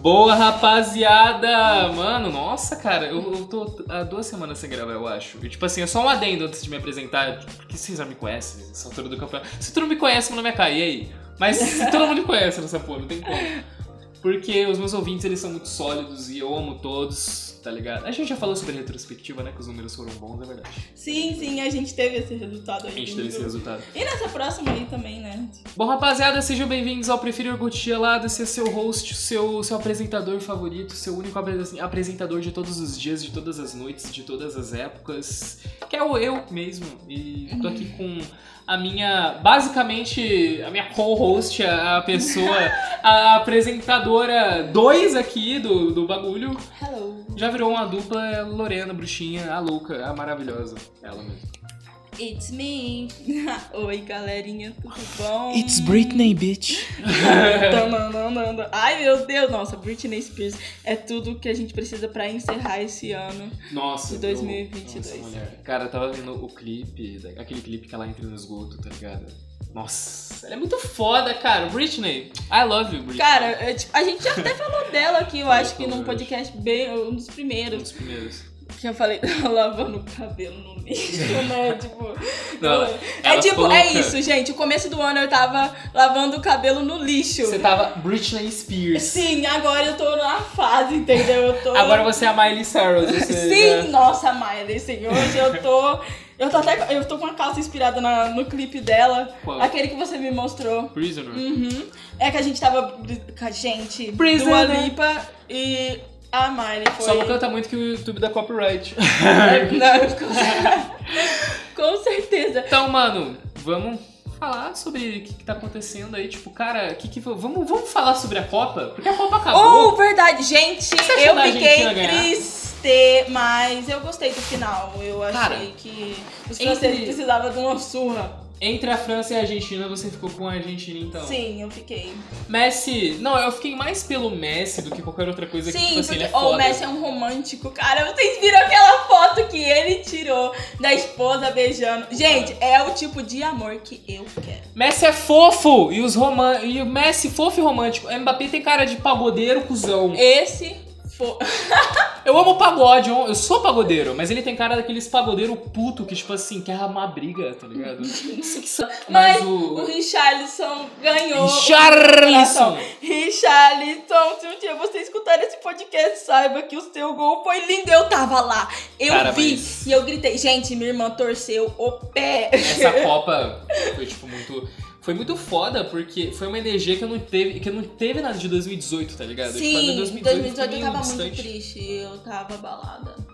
Boa, rapaziada! Mano, nossa, cara, eu, eu tô há duas semanas sem gravar, eu acho. E, tipo assim, é só um adendo antes de me apresentar, porque vocês já me conhecem nessa altura do campeonato. Se tu não me conhece, meu nome é Kai, e aí? Mas se todo mundo me conhece nessa porra, não tem como. Porque os meus ouvintes, eles são muito sólidos e eu amo todos, tá ligado? A gente já falou sobre retrospectiva, né? Que os números foram bons, é verdade. Sim, sim, a gente teve esse resultado aí. A gente teve esse resultado. E nessa próxima aí também, né? Bom, rapaziada, sejam bem-vindos ao Prefiro Iogurte Gelado. Esse é seu host, seu, seu apresentador favorito, seu único apre- apresentador de todos os dias, de todas as noites, de todas as épocas. Que é o eu mesmo. E tô aqui com a minha, basicamente, a minha co-host, a, a pessoa, a apresentadora 2 aqui do, do bagulho. Hello. Já virou uma dupla Lorena, bruxinha, a louca, a maravilhosa. Ela mesmo. It's me. Oi, galerinha, tudo bom? Britney, bitch. Ai, meu Deus. Nossa, Britney Spears é tudo que a gente precisa pra encerrar esse ano. Nossa, De 2022. Nossa, mulher. Cara, eu tava vendo o clipe, aquele clipe que ela entra no esgoto, tá ligado? Nossa, ela é muito foda, cara. Britney, I love you, Britney. Cara, é, tipo, a gente já até falou dela aqui, eu acho que num eu podcast bem. um dos um primeiros. dos primeiros. Que eu falei, lavando o cabelo no lixo, né? tipo. Não, ela é tipo, é isso, gente. O começo do ano eu tava lavando o cabelo no lixo. Você tava Britney Spears. Sim, agora eu tô na fase, entendeu? Eu tô. Agora você é a Miley Cyrus. Você, Sim, né? nossa, Miley, sim. Hoje eu tô. Eu tô até. Eu tô com uma calça inspirada na- no clipe dela. Qual? Aquele que você me mostrou. Prisoner. Uhum. É que a gente tava com a gente, Prisoner. Dua Lipa e a Miley foi... Só não canta muito que o YouTube dá copyright. Não, com... com certeza. então, mano, vamos falar sobre o que, que tá acontecendo aí. Tipo, cara, que que, vamos, vamos falar sobre a Copa? Porque a Copa acabou. Oh, verdade. Gente, eu fiquei triste, mas eu gostei do final. Eu achei Cara, que os entre- franceses precisavam de uma surra. Entre a França e a Argentina, você ficou com a Argentina, então. Sim, eu fiquei. Messi, não, eu fiquei mais pelo Messi do que qualquer outra coisa que, Sim, tipo assim, porque ele é oh, foda. o Messi é um romântico, cara. Vocês viram aquela foto que ele tirou da esposa beijando? Gente, é o tipo de amor que eu quero. Messi é fofo! E, os roman... e o Messi fofo e romântico. O Mbappé tem cara de pagodeiro, cuzão. Esse foi. Eu amo pagode, eu sou pagodeiro, mas ele tem cara daqueles pagodeiro puto que, tipo assim, quer arrumar briga, tá ligado? Mas Mas o o. Richarlison ganhou. Richarlison! Richarlison, se um dia você escutar esse podcast, saiba que o seu gol foi lindo. Eu tava lá, eu Cara, vi mas- e eu gritei, gente, minha irmã torceu o pé. Essa Copa foi, tipo, muito. Foi muito foda, porque foi uma energia que eu não teve, que eu não teve nada de 2018, tá ligado? Tipo, Sim, 2018, 2018 eu tava muito triste, eu tava abalada.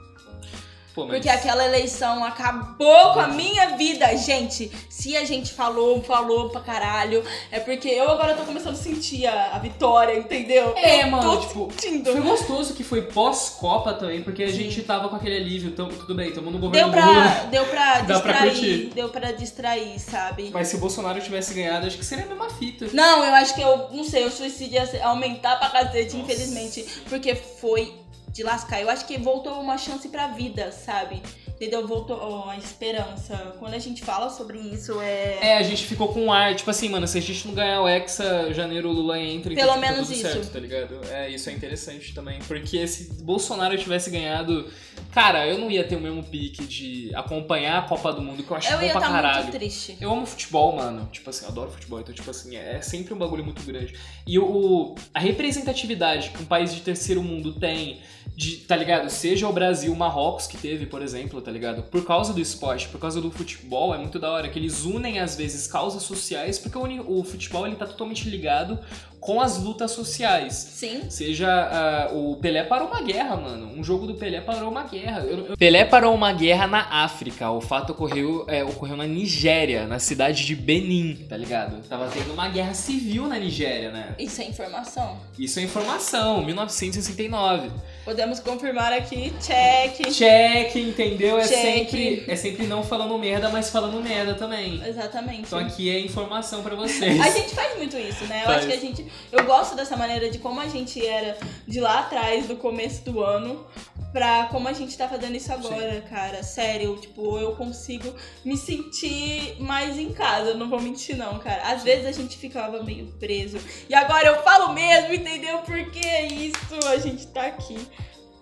Pô, mas- Porque aquela eleição acabou com a minha vida, gente. Se a gente falou, falou pra caralho, é porque eu agora tô começando a sentir a, a vitória, entendeu? É, eu mano, tô tipo, sentindo. Foi gostoso que foi pós-Copa também, porque a Sim. gente tava com aquele alívio, tamo, tudo bem, tamo no Deu governo pra, Lula. deu pra Dá pra distrair, curtir. deu pra distrair, sabe? Mas se o Bolsonaro tivesse ganhado, acho que seria a mesma fita. Não, eu acho que eu, não sei, o suicídio ia aumentar pra cacete, Nossa. infelizmente. Porque foi de lascar. Eu acho que voltou uma chance pra vida, sabe? Entendeu? Voltou a esperança. Quando a gente fala sobre isso, é. É, a gente ficou com ar, tipo assim, mano, se a gente não ganhar o Hexa, janeiro o Lula entra, Pelo tá menos tudo isso. certo, tá ligado? É, isso é interessante também, porque se Bolsonaro tivesse ganhado, cara, eu não ia ter o mesmo pique de acompanhar a Copa do Mundo, que eu acho eu bom ia pra estar caralho. muito triste. Eu amo futebol, mano. Tipo assim, eu adoro futebol. Então, tipo assim, é sempre um bagulho muito grande. E o- a representatividade que um país de terceiro mundo tem, de, tá ligado? Seja o Brasil, o Marrocos que teve, por exemplo, tá ligado? Por causa do esporte, por causa do futebol, é muito da hora que eles unem, às vezes, causas sociais, porque o, o futebol, ele tá totalmente ligado com as lutas sociais. Sim. Seja ah, o Pelé parou uma guerra, mano. Um jogo do Pelé parou uma guerra. Eu- eu- Pelé parou uma guerra na África. O fato ocorreu, é, ocorreu na Nigéria, na cidade de Benin, tá ligado? Tava tendo uma guerra civil na Nigéria, né? Isso é informação. Isso é informação, 1969. Podemos confirmar aqui, check. Check, entendeu? É Check. sempre, é sempre não falando merda, mas falando merda também. Exatamente. Então aqui é informação pra vocês. A gente faz muito isso, né? Eu Faz. acho que a gente. Eu gosto dessa maneira de como a gente era de lá atrás, do começo do ano, pra como a gente tá fazendo isso agora, cara. Sério, tipo, eu consigo me sentir mais em casa, não vou mentir não, cara. Às vezes a gente ficava meio preso. E agora eu falo mesmo, entendeu? Porque é isso, a gente tá aqui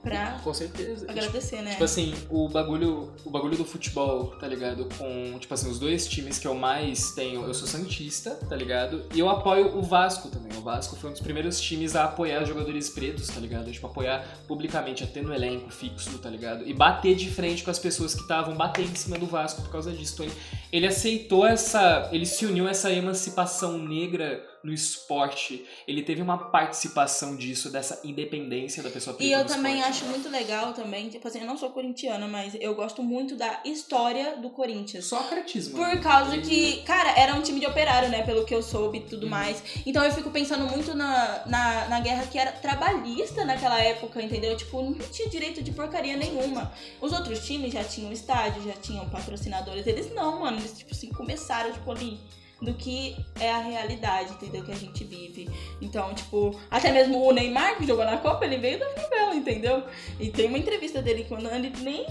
pra Com certeza. agradecer, né? Tipo assim, o bagulho, o bagulho do futebol, tá ligado? Com, tipo assim, os dois times que eu mais tenho, eu sou santista, tá ligado? E eu apoio o Vasco também. O Vasco foi um dos primeiros times a apoiar jogadores pretos, tá ligado? Tipo, apoiar publicamente, a ter no elenco fixo, tá ligado? E bater de frente com as pessoas que estavam batendo em cima do Vasco por causa disso. Então, ele, ele aceitou essa, ele se uniu a essa emancipação negra no esporte. Ele teve uma participação disso, dessa independência da pessoa preta E eu também esporte. acho muito legal também, tipo assim, eu não sou corintiana, mas eu gosto muito da história do Corinthians. Sócrates, mano. Por causa que, cara, era um time de operário, né? Pelo que eu soube e tudo Uhum. mais. Então eu fico pensando muito na, na, na guerra que era trabalhista naquela época, entendeu? Tipo, não tinha direito de porcaria nenhuma. Os outros times já tinham estádio, já tinham patrocinadores. Eles não, mano. Eles, tipo assim, começaram, tipo, ali do que é a realidade, entendeu? Que a gente vive. Então, tipo, até mesmo o Neymar, que jogou na Copa, ele veio da favela, entendeu? E tem uma entrevista dele quando ele nem.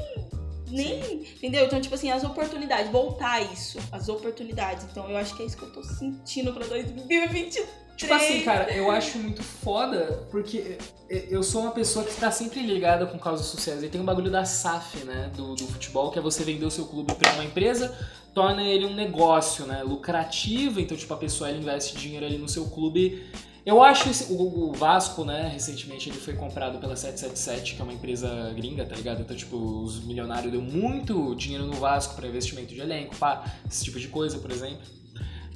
Nem. Entendeu? Então, tipo assim, as oportunidades, voltar a isso. As oportunidades. Então, eu acho que é isso que eu tô sentindo pra 2023. Tipo assim, cara, eu acho muito foda, porque eu sou uma pessoa que tá sempre ligada com causas sociais. E tem um bagulho da SAF, né, do, do futebol, que é você vender o seu clube pra uma empresa, torna ele um negócio, né, lucrativo. Então, tipo, a pessoa ela investe dinheiro ali no seu clube. Eu acho esse, o, o Vasco, né, recentemente ele foi comprado pela 777, que é uma empresa gringa, tá ligado? Então, tipo, os milionários deu muito dinheiro no Vasco pra investimento de elenco, pá, esse tipo de coisa, por exemplo.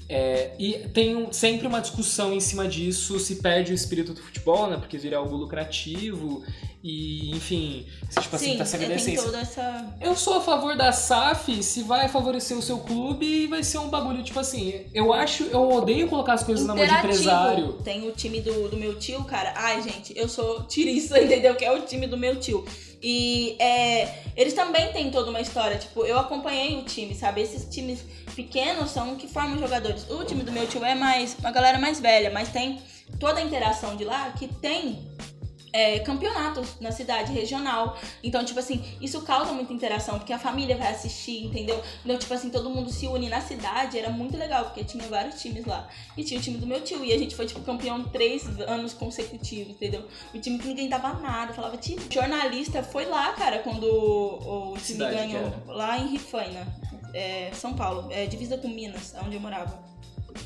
É, e tem um- sempre uma discussão em cima disso, se perde o espírito do futebol, né? Porque vira algo lucrativo e, enfim, se, tipo assim, Sim, tá sem toda essa. Eu sou a favor da SAF se vai favorecer o seu clube e vai ser um bagulho, tipo assim, eu acho, eu odeio colocar as coisas na mão de empresário. Tem o time do, do meu tio, cara. Ai, gente, eu sou tirista, entendeu? Que é o time do meu tio. E é, eles também têm toda uma história. Tipo, eu acompanhei o time, sabe? Esses times pequenos são que formam jogadores. O time do meu tio é mais uma galera mais velha, mas tem toda a interação de lá que tem é, campeonatos na cidade regional. Então, tipo assim, isso causa muita interação, porque a família vai assistir, entendeu? Então, tipo assim, todo mundo se une na cidade, era muito legal, porque tinha vários times lá. E tinha o time do meu tio, e a gente foi, tipo, campeão três anos consecutivos, entendeu? O time que ninguém dava nada, falava, time. O jornalista foi lá, cara, quando o, o time ganhou, lá em Rifaina, é, São Paulo, é, divisa com Minas, onde eu morava.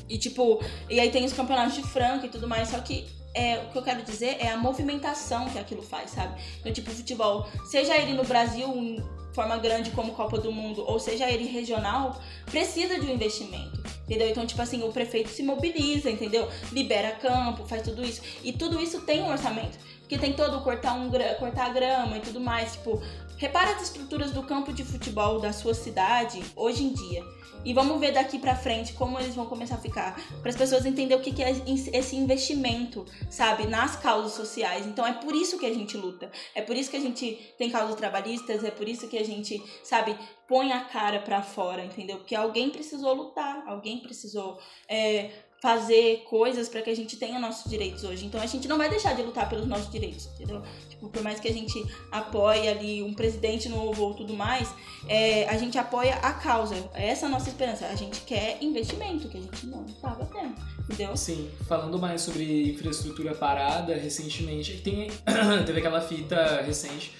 E tipo, e aí tem os campeonatos de Franca e tudo mais, só que é, o que eu quero dizer é a movimentação que aquilo faz, sabe? Então, tipo, futebol, seja ele no Brasil em forma grande como Copa do Mundo, ou seja ele regional, precisa de um investimento, entendeu? Então, tipo assim, o prefeito se mobiliza, entendeu? Libera campo, faz tudo isso. E tudo isso tem um orçamento. Porque tem todo cortar, um, cortar grama e tudo mais, tipo... Repara as estruturas do campo de futebol da sua cidade hoje em dia. E vamos ver daqui pra frente como eles vão começar a ficar. Para as pessoas entenderem o que que é esse investimento, sabe? Nas causas sociais. Então é por isso que a gente luta. É por isso que a gente tem causas trabalhistas. É por isso que a gente, sabe, põe a cara pra fora, entendeu? Porque alguém precisou lutar. Alguém precisou. é, fazer coisas para que a gente tenha nossos direitos hoje. Então a gente não vai deixar de lutar pelos nossos direitos, entendeu? Tipo, por mais que a gente apoie ali um presidente novo ou tudo mais, é, a gente apoia a causa. Essa é a nossa esperança. A gente quer investimento, que a gente não estava tendo, entendeu? Sim, falando mais sobre infraestrutura parada, recentemente, tem, teve aquela fita recente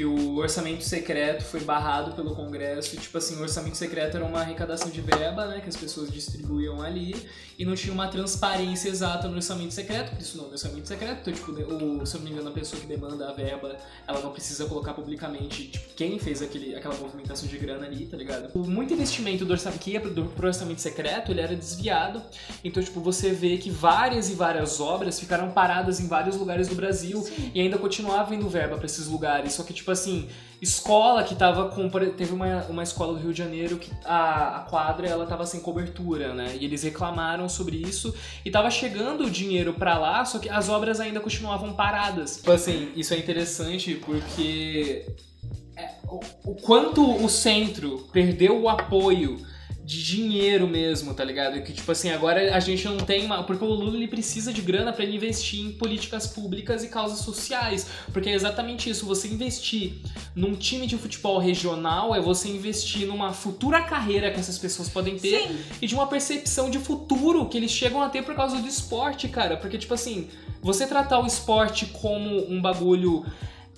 que o orçamento secreto foi barrado pelo Congresso. E, tipo assim, o orçamento secreto era uma arrecadação de verba, né, que as pessoas distribuíam ali, e não tinha uma transparência exata no orçamento secreto, por isso não é orçamento secreto. Então, tipo, o, se eu não me engano, a pessoa que demanda a verba, ela não precisa colocar publicamente, tipo, quem fez aquele, aquela movimentação de grana ali, tá ligado? O muito investimento do orçamento que ia pro, pro orçamento secreto, ele era desviado. Então, tipo, você vê que várias e várias obras ficaram paradas em vários lugares do Brasil e ainda continuava indo verba pra esses lugares. Só que, tipo assim, escola que tava com. Teve uma, uma escola do Rio de Janeiro que a, a quadra ela tava sem cobertura, né? E eles reclamaram sobre isso e tava chegando o dinheiro pra lá, só que as obras ainda continuavam paradas. Tipo assim, isso é interessante porque é, o, o quanto o centro perdeu o apoio de dinheiro mesmo, tá ligado? Que tipo assim, agora a gente não tem uma. Porque o Lula ele precisa de grana para ele investir em políticas públicas e causas sociais. Porque é exatamente isso. Você investir num time de futebol regional é você investir numa futura carreira que essas pessoas podem ter Sim. e de uma percepção de futuro que eles chegam a ter por causa do esporte, cara. Porque, tipo assim, você tratar o esporte como um bagulho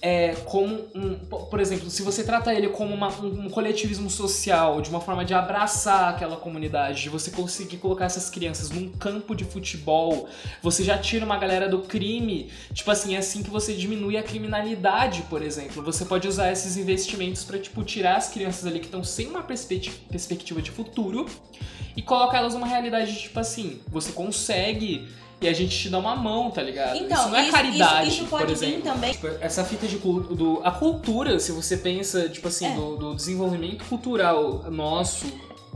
é, como um, por exemplo, se você trata ele como uma, um, um, coletivismo social, de uma forma de abraçar aquela comunidade, de você conseguir colocar essas crianças num campo de futebol, você já tira uma galera do crime. Tipo assim, é assim que você diminui a criminalidade, por exemplo. Você pode usar esses investimentos para tipo tirar as crianças ali que estão sem uma perspectiva de futuro e colocar elas numa realidade tipo assim, você consegue e a gente te dá uma mão, tá ligado? Então, isso não é isso- caridade, isso- isso pode por vir exemplo. também- Tipo, essa fita de do a cultura, se você pensa, tipo assim, É. do, do desenvolvimento cultural nosso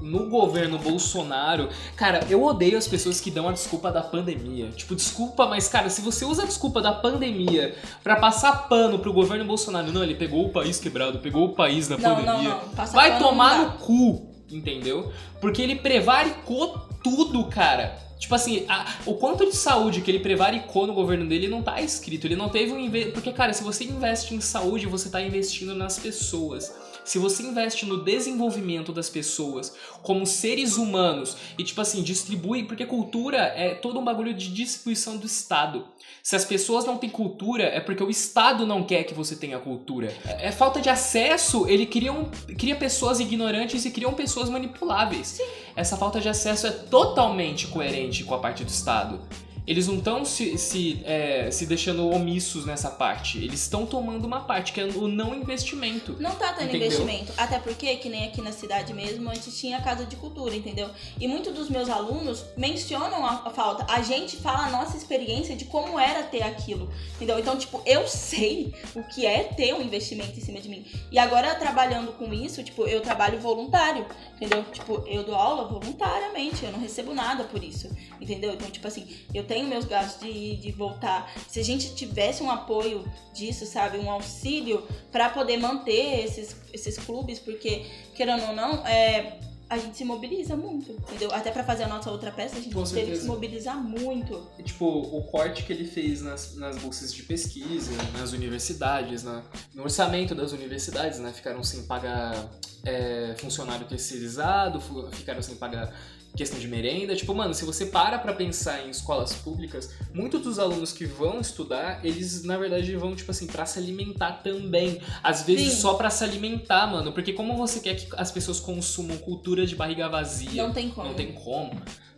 no governo Bolsonaro, cara, eu odeio as pessoas que dão a desculpa da pandemia. Tipo, desculpa, mas cara, se você usa a desculpa da pandemia pra passar pano pro governo Bolsonaro, não, ele pegou o país quebrado, pegou o país da Não, não, pandemia. não. Passar Vai não tomar no cu, entendeu? Porque ele prevaricou tudo, cara. Tipo assim, a- o quanto de saúde que ele prevaricou no governo dele não tá escrito. Ele não teve um. Porque, cara, se você investe em saúde, você tá investindo nas pessoas. Se você investe no desenvolvimento das pessoas como seres humanos e, tipo assim, distribui. Porque cultura é todo um bagulho de distribuição do Estado. Se as pessoas não têm cultura, é porque o Estado não quer que você tenha cultura. É, é falta de acesso, ele cria, um, cria pessoas ignorantes e criam pessoas manipuláveis. Essa falta de acesso é totalmente coerente com a parte do Estado. Eles não estão se, se, é, se deixando omissos nessa parte. Eles estão tomando uma parte, que é o não investimento. Não tá tendo Entendeu? investimento. Até porque, que nem aqui na cidade mesmo, antes tinha casa de cultura, entendeu? E muitos dos meus alunos mencionam a, a falta. A gente fala a nossa experiência de como era ter aquilo, entendeu? Então, tipo, eu sei o que é ter um investimento em cima de mim. E agora, trabalhando com isso, tipo, eu trabalho voluntário, entendeu? Tipo, eu dou aula voluntariamente, eu não recebo nada por isso, entendeu? Então, tipo assim, eu tenho meus gastos de, de voltar. Se a gente tivesse um apoio disso, sabe? Um auxílio para poder manter esses, esses clubes, porque, querendo ou não, é, a gente se mobiliza muito, entendeu? Até para fazer a nossa outra peça, a gente Com teve que certeza. se mobilizar muito. E, tipo, o corte que ele fez nas, nas bolsas de pesquisa, nas universidades, na- no orçamento das universidades, né? Ficaram sem pagar é, funcionário terceirizado, ficaram sem pagar questão de merenda. Tipo, mano, se você para pra pensar em escolas públicas, muitos dos alunos que vão estudar, eles, na verdade, vão, tipo assim, pra se alimentar também. Às vezes Sim. só pra se alimentar, mano. Porque como você quer que as pessoas consumam cultura de barriga vazia? Não tem como. Não tem como,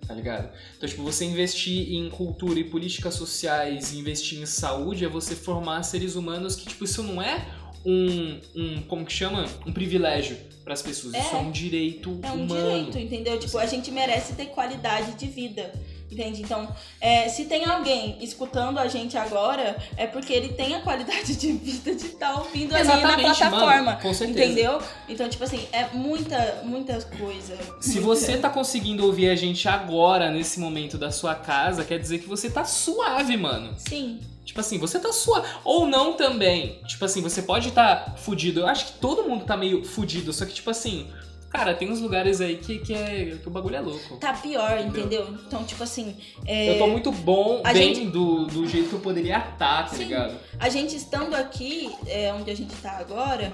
tá ligado? Então, tipo, você investir em cultura e políticas sociais investir em saúde é você formar seres humanos que, tipo, isso não é um, um como que chama? Um privilégio pras pessoas. É. Isso é um direito É um humano. direito, entendeu? Tipo, a gente merece ter qualidade de vida. Entende? Então, é, se tem alguém escutando a gente agora, é porque ele tem a qualidade de vida de estar ouvindo ali na Exatamente, plataforma. mano, com certeza. Entendeu? Então, tipo assim, é muita, muita coisa. Se Muita- você tá conseguindo ouvir a gente agora, nesse momento da sua casa, quer dizer que você tá suave, mano. Sim. Tipo assim, você tá suave. Ou não também. Tipo assim, você pode estar tá fudido. Eu acho que todo mundo tá meio fudido. Só que, tipo assim, cara, tem uns lugares aí que, que, é, que o bagulho é louco. Tá pior, Entendeu? entendeu? Então, tipo assim, é, Eu tô muito bom, a bem gente- do, do jeito que eu poderia estar, tá Sim. ligado? a gente estando aqui, é, onde a gente tá agora,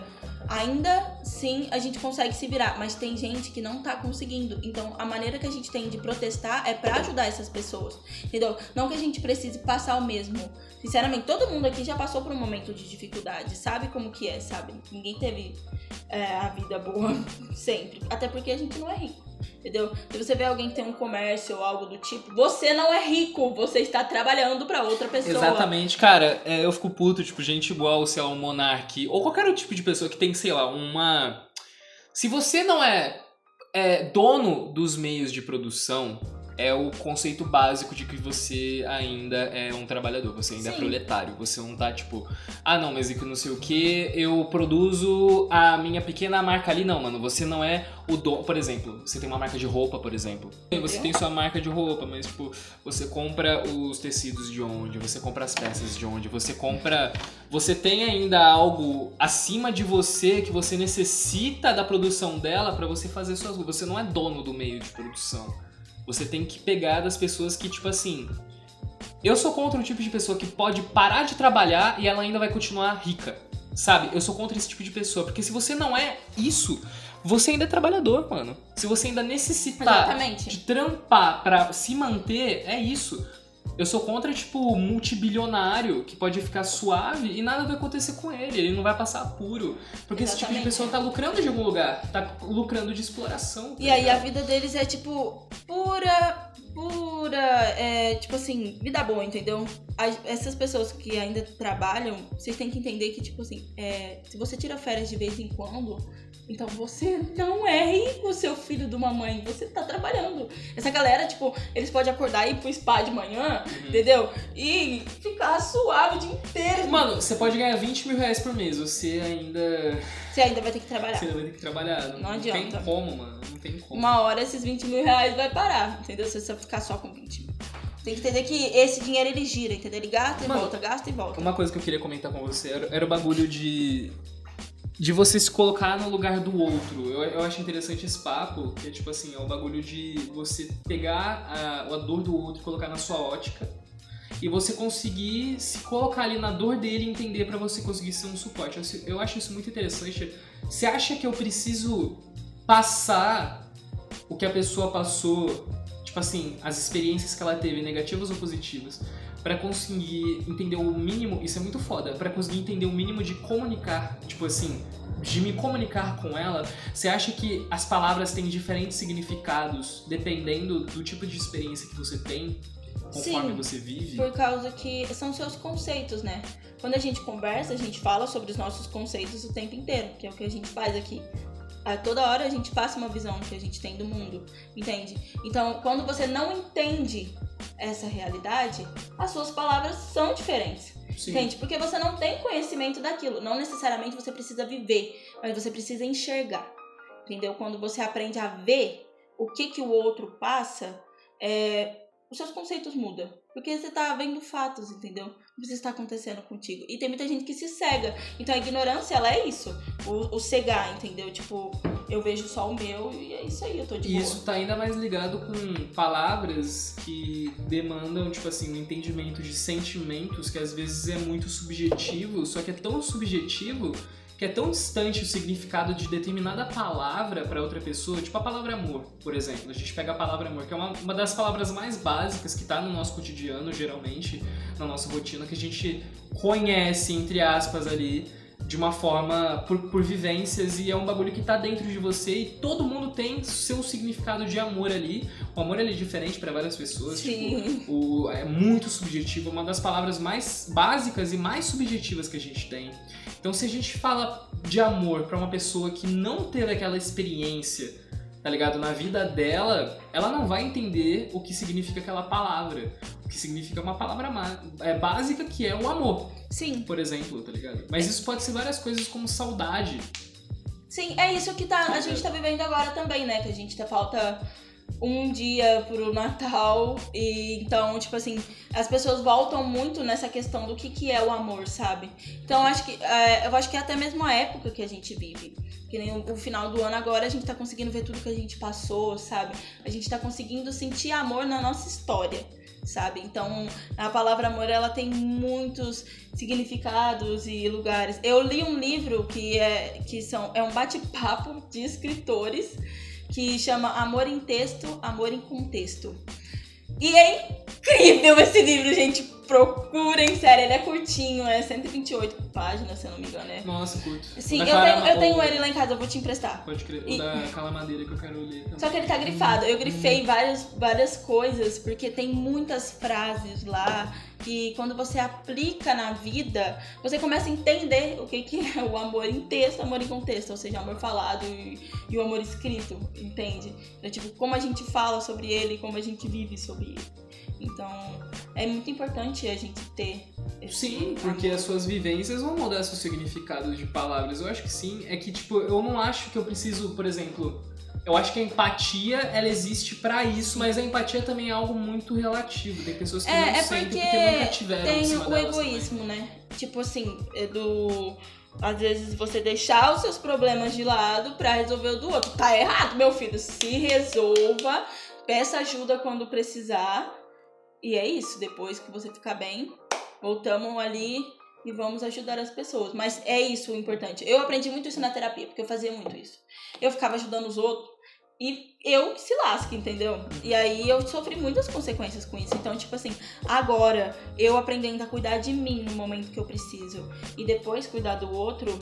ainda sim a gente consegue se virar, mas tem gente que não tá conseguindo. Então, a maneira que a gente tem de protestar é pra ajudar essas pessoas, entendeu? Não que a gente precise passar o mesmo. Sinceramente, todo mundo aqui já passou por um momento de dificuldade, sabe como que é, sabe? Ninguém teve é, a vida boa sempre, até porque a gente não é rico. Entendeu? Se você vê alguém que tem um comércio ou algo do tipo, você não é rico, você está trabalhando pra outra pessoa. Exatamente, cara, é, eu fico puto, tipo, gente igual, sei lá, um monarque, ou qualquer outro tipo de pessoa que tem, sei lá, uma. Se você não é, é dono dos meios de produção, é o conceito básico de que você ainda é um trabalhador, você ainda é Sim. proletário. Você não tá tipo, ah não, mas e que não sei o que, eu produzo a minha pequena marca ali. Não, mano, você não é o dono. Por exemplo, você tem uma marca de roupa, por exemplo. Você tem sua marca de roupa, mas tipo, você compra os tecidos de onde, você compra as peças de onde, você compra. Você tem ainda algo acima de você que você necessita da produção dela pra você fazer suas roupas. Você não é dono do meio de produção. Você tem que pegar das pessoas que, tipo assim. Eu sou contra o tipo de pessoa que pode parar de trabalhar e ela ainda vai continuar rica. Sabe? Eu sou contra esse tipo de pessoa. Porque se você não é isso, você ainda é trabalhador, mano. Se você ainda necessitar Exatamente. de trampar pra se manter, é isso. Eu sou contra, tipo, multibilionário que pode ficar suave e nada vai acontecer com ele. Ele não vai passar apuro. Porque esse tipo de Exatamente. pessoa tá lucrando de algum lugar. Tá lucrando de exploração. tá E aí a ligado? vida deles é tipo pura, pura, é, tipo assim, vida boa, entendeu? As- essas pessoas que ainda trabalham, vocês têm que entender que, tipo assim, é, se você tira férias de vez em quando, então você não é rico, seu filho de uma mãe, você tá trabalhando. Essa galera, tipo, eles podem acordar e ir pro spa de manhã, Uhum. entendeu? E ficar suave o dia inteiro. Mano, você pode ganhar 20 mil reais por mês. Você ainda. Você ainda vai ter que trabalhar. Você ainda vai ter que trabalhar. Não, Não tem adianta. como, mano. Não tem como. Uma hora esses 20 mil reais vai parar, entendeu? Se você ficar só com 20 mil. Tem que entender que esse dinheiro ele gira, entendeu? Ele gasta e Mano, volta, gasta e volta. Uma coisa que eu queria comentar com você era, era o bagulho de. De você se colocar no lugar do outro. Eu, eu acho interessante esse papo, que é tipo assim, é o bagulho de você pegar a, a dor do outro e colocar na sua ótica. E você conseguir se colocar ali na dor dele e entender pra você conseguir ser um suporte. Eu, eu acho isso muito interessante. Você acha que eu preciso passar o que a pessoa passou, tipo assim, as experiências que ela teve, negativas ou positivas, Pra conseguir entender o mínimo, isso é muito foda, Pra conseguir entender o mínimo de comunicar, tipo assim, de me comunicar com ela, você acha que as palavras têm diferentes significados dependendo do tipo de experiência que você tem, conforme Sim. você vive? Por causa que são seus conceitos, né? Quando a gente conversa, a gente fala sobre os nossos conceitos o tempo inteiro, que é o que a gente faz aqui. A toda hora a gente passa uma visão que a gente tem do mundo, entende? Então, quando você não entende essa realidade, as suas palavras são diferentes. Sim. Entende? Porque você não tem conhecimento daquilo. Não necessariamente você precisa viver, mas você precisa enxergar. Entendeu? Quando você aprende a ver o que, que o outro passa, é, os seus conceitos mudam. Porque você tá vendo fatos, entendeu? O que está acontecendo contigo. E tem muita gente que se cega. Então a ignorância, ela é isso. O, o cegar, entendeu? Tipo, eu vejo só o meu e é isso aí, eu tô de E boa. isso tá ainda mais ligado com palavras que demandam, tipo assim, um entendimento de sentimentos que às vezes é muito subjetivo, só que é tão subjetivo que é tão distante o significado de determinada palavra pra outra pessoa, tipo a palavra amor, por exemplo. A gente pega a palavra amor, que é uma, uma das palavras mais básicas que tá no nosso cotidiano, geralmente, na nossa rotina, que a gente conhece, entre aspas, ali, de uma forma por, por vivências e é um bagulho que tá dentro de você e todo mundo tem seu significado de amor ali. O amor ele é diferente pra várias pessoas. Sim. Tipo, o, é muito subjetivo, é uma das palavras mais básicas e mais subjetivas que a gente tem. Então, se a gente fala de amor pra uma pessoa que não teve aquela experiência, tá ligado, na vida dela, ela não vai entender o que significa aquela palavra. O que significa uma palavra é, básica que é o amor Sim. por exemplo, tá ligado? Mas isso pode ser várias coisas como saudade. Sim, é isso que tá, a gente tá vivendo agora também, né? Que a gente tá falta um dia pro Natal e então, tipo assim, as pessoas voltam muito nessa questão do que que é o amor, sabe? Então, acho que é, eu acho que é até mesmo a época que a gente vive. Que nem o, o final do ano agora a gente tá conseguindo ver tudo que a gente passou, sabe? A gente tá conseguindo sentir amor na nossa história. Sabe? Então, a palavra amor ela tem muitos significados e lugares. Eu li um livro que é que são é um bate-papo de escritores que chama Amor em Texto, Amor em Contexto. E é incrível esse livro, gente. Procurem, sério, ele é curtinho, é 128 páginas, se eu não me engano. É. Nossa, curto. Sim, eu tenho, eu tenho ele lá em casa, eu vou te emprestar. Pode crer. E- O da Calamadeira que eu quero ler também. Só que ele tá grifado. Eu grifei várias, várias coisas, porque tem muitas frases lá que quando você aplica na vida, você começa a entender o que, que é o amor em texto, amor em contexto, ou seja, amor falado e, e o amor escrito, entende? Então, tipo, como a gente fala sobre ele, como a gente vive sobre ele. Então, é muito importante a gente ter Sim, porque as suas vivências vão mudar seu significado de palavras. Eu acho que sim. É que, tipo, eu não acho que eu preciso, por exemplo. Eu acho que a empatia, ela existe pra isso, mas a empatia também é algo muito relativo. Tem pessoas que É, não é sentem porque porque nunca tiveram em tem o egoísmo, né? Tipo assim, é do. Às vezes você deixar os seus problemas de lado pra resolver o do outro. Tá errado, meu filho. Se resolva, peça ajuda quando precisar. E é isso. Depois que você ficar bem, voltamos ali e vamos ajudar as pessoas. Mas é isso o importante. Eu aprendi muito isso na terapia, porque eu fazia muito isso. Eu ficava ajudando os outros. E eu que se lasque, entendeu? E aí eu sofri muitas consequências com isso. Então, tipo assim, agora eu aprendendo a cuidar de mim no momento que eu preciso e depois cuidar do outro,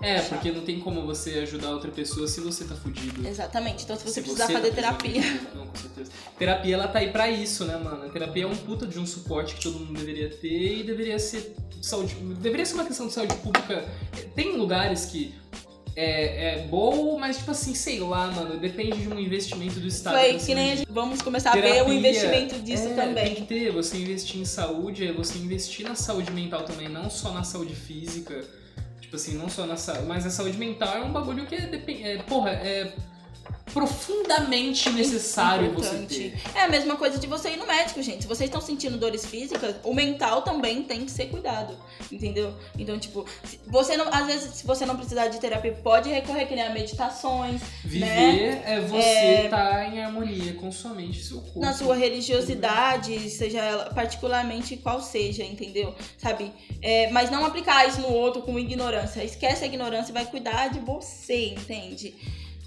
É, porque não tem como você ajudar outra pessoa se você tá fudido. exatamente. Então, se você Se precisar tá fazer terapia. Não, com certeza. Terapia, ela tá aí pra isso, né, mano? A terapia é um puta de um suporte que todo mundo deveria ter e deveria ser saúde... Deveria ser uma questão de saúde pública. Tem lugares que é, é bom, mas, tipo assim, sei lá, mano, depende de um investimento do Estado. Foi que nem a gente. Vamos começar a ver Terapia, o investimento disso é, também. Tem que ter, você investir em saúde, é você investir na saúde mental também, não só na saúde física. Tipo assim, não só na saúde. Mas a saúde mental é um bagulho que é, é porra, é profundamente necessário você Importante. ter. É a mesma coisa de você ir no médico, gente. Se vocês estão sentindo dores físicas, o mental também tem que ser cuidado. Entendeu? Então, tipo, você não. Às vezes, se você não precisar de terapia, pode recorrer que nem a meditações, Viver é você estar em harmonia com sua mente e seu corpo. na sua religiosidade, seja ela particularmente qual seja, entendeu? Sabe? É, mas não aplicar isso no outro com ignorância. Esquece a ignorância e vai cuidar de você, entende?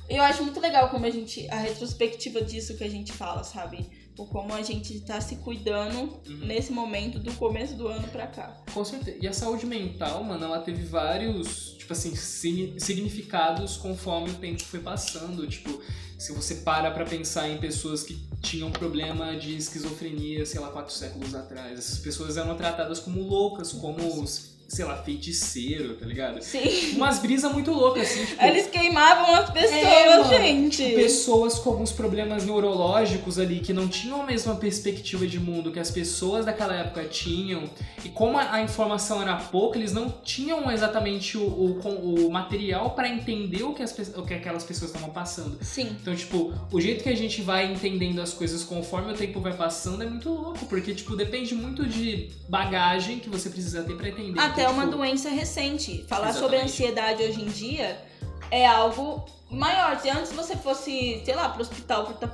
Eu acho muito legal como a gente. a retrospectiva disso que a gente fala, sabe? O como a gente tá se cuidando Uhum. nesse momento do começo do ano pra cá. Com certeza. E a saúde mental, mano, ela teve vários, tipo assim, signi- significados conforme o tempo foi passando. Tipo, se você para pra pensar em pessoas que tinham problema de esquizofrenia, sei lá, quatro séculos atrás, essas pessoas eram tratadas como loucas, como, sei lá, feiticeiro, tá ligado? Sim. Umas brisas muito loucas, assim, tipo. Eles queimavam as pessoas, É, gente. pessoas com alguns problemas neurológicos ali que não tinham a mesma perspectiva de mundo que as pessoas daquela época tinham e como a, informação era pouca eles não tinham exatamente o, o, o material para entender o que, as, o que aquelas pessoas estavam passando Sim. então tipo o jeito que a gente vai entendendo as coisas conforme o tempo vai passando é muito louco porque tipo depende muito de bagagem que você precisa ter para entender Até Então, uma doença recente. Falar Exatamente. sobre ansiedade hoje em dia é algo maior. Se antes você fosse, sei lá, pro hospital por estar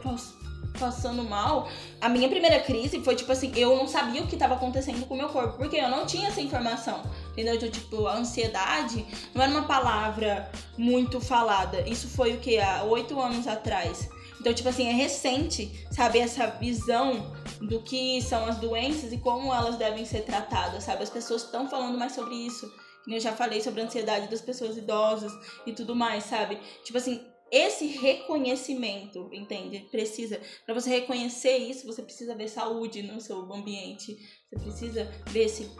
passando mal, a minha primeira crise foi tipo assim, eu não sabia o que estava acontecendo com o meu corpo, porque eu não tinha essa informação. Entendeu? Então, tipo, a ansiedade não era uma palavra muito falada. Isso foi o que? Há oito anos atrás. Então, tipo assim, é recente, sabe, essa visão do que são as doenças e como elas devem ser tratadas, sabe? As pessoas estão falando mais sobre isso. Eu já falei sobre a ansiedade das pessoas idosas e tudo mais, sabe? Tipo assim, esse reconhecimento, entende? Precisa. Pra você reconhecer isso, você precisa ver saúde no seu ambiente. Você precisa ver esse,